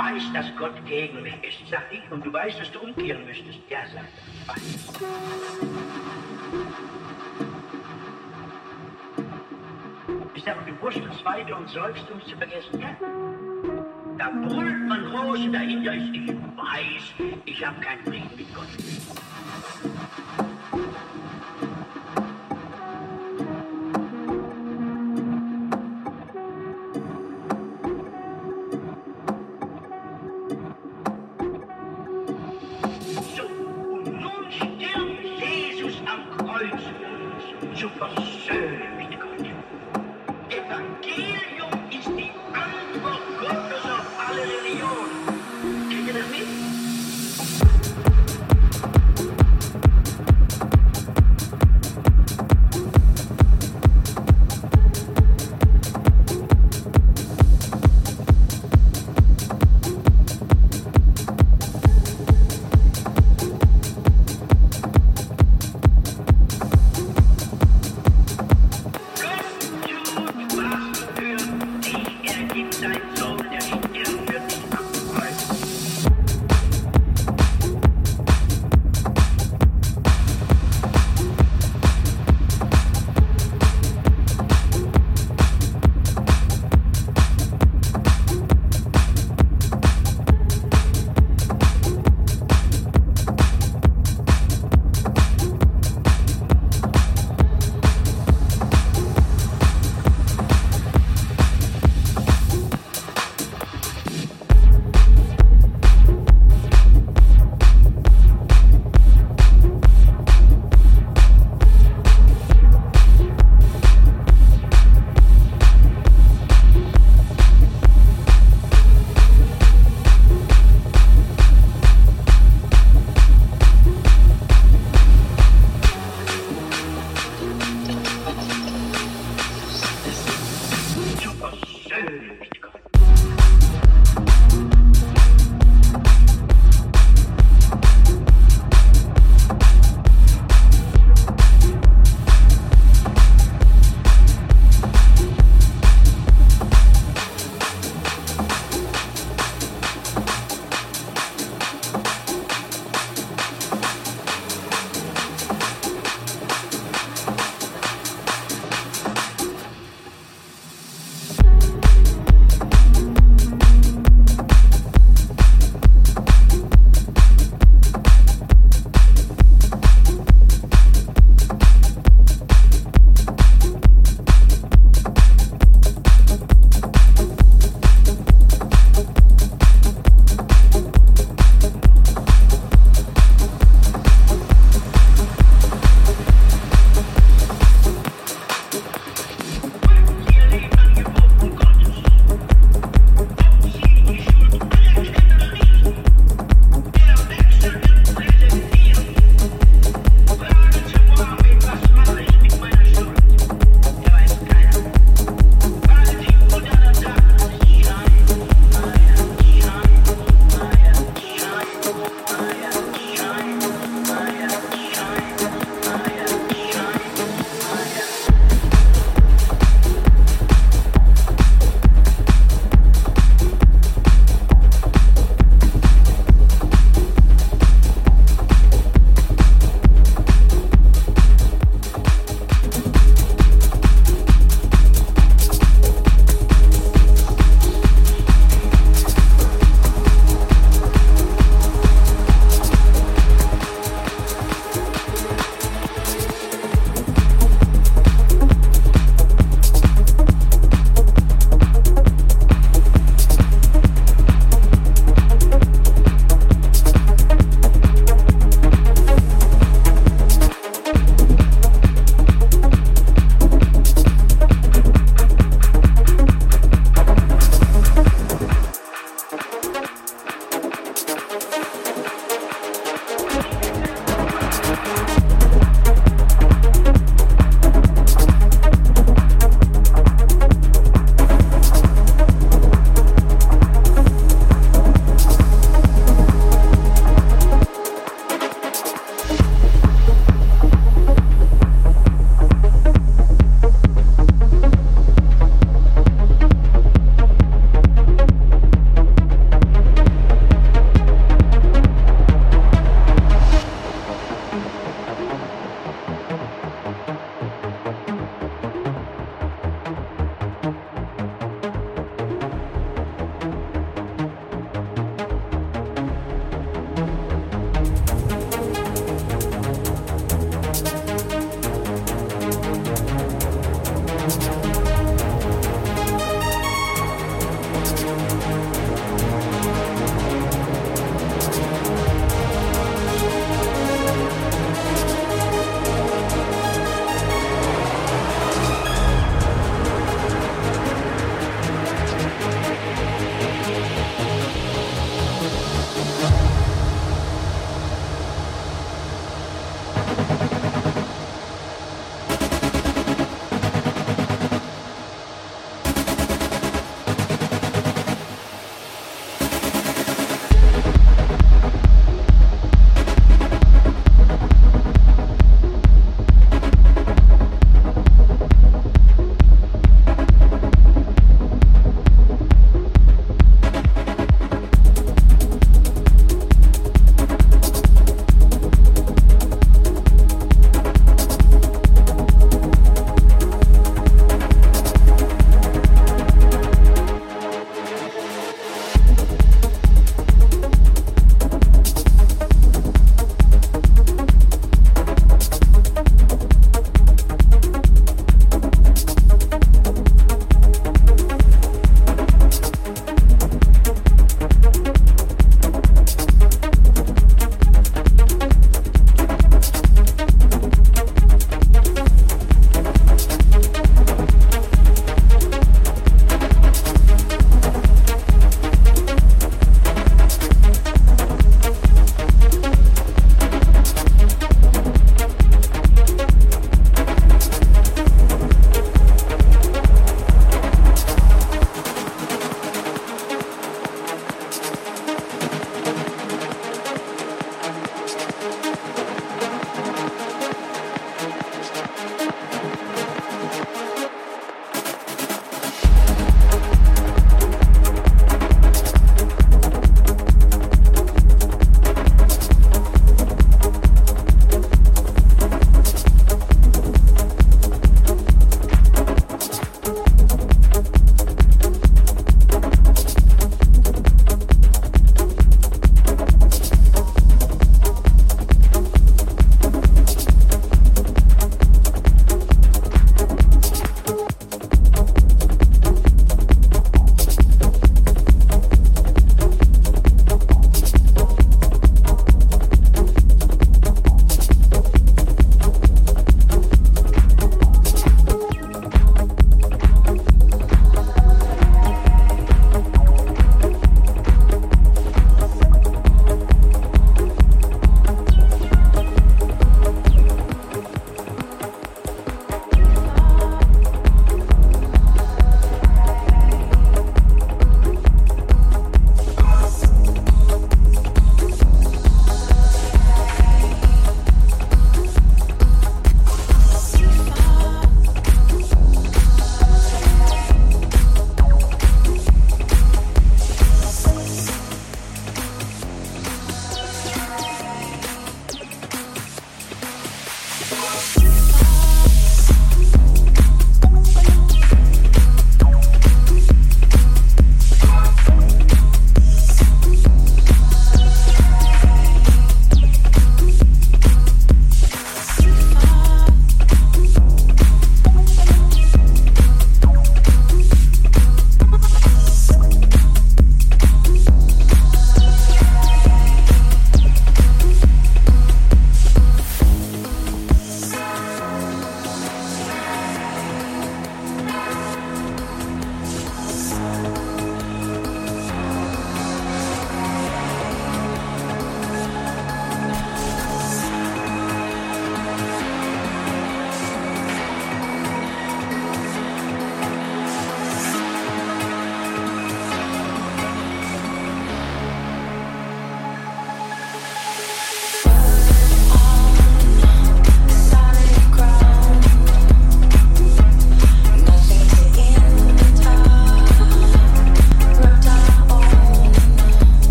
weiß, dass Gott gegen mich ist, sag ich, und du weißt, dass du umkehren müsstest. Ja, sagt er, ich weiß. Ist aber bewusst wusstest weiter und sollst, um es zu vergessen. Ja? Da brüllt man groß und dahinter ist, ich weiß, ich habe keinen Frieden mit Gott.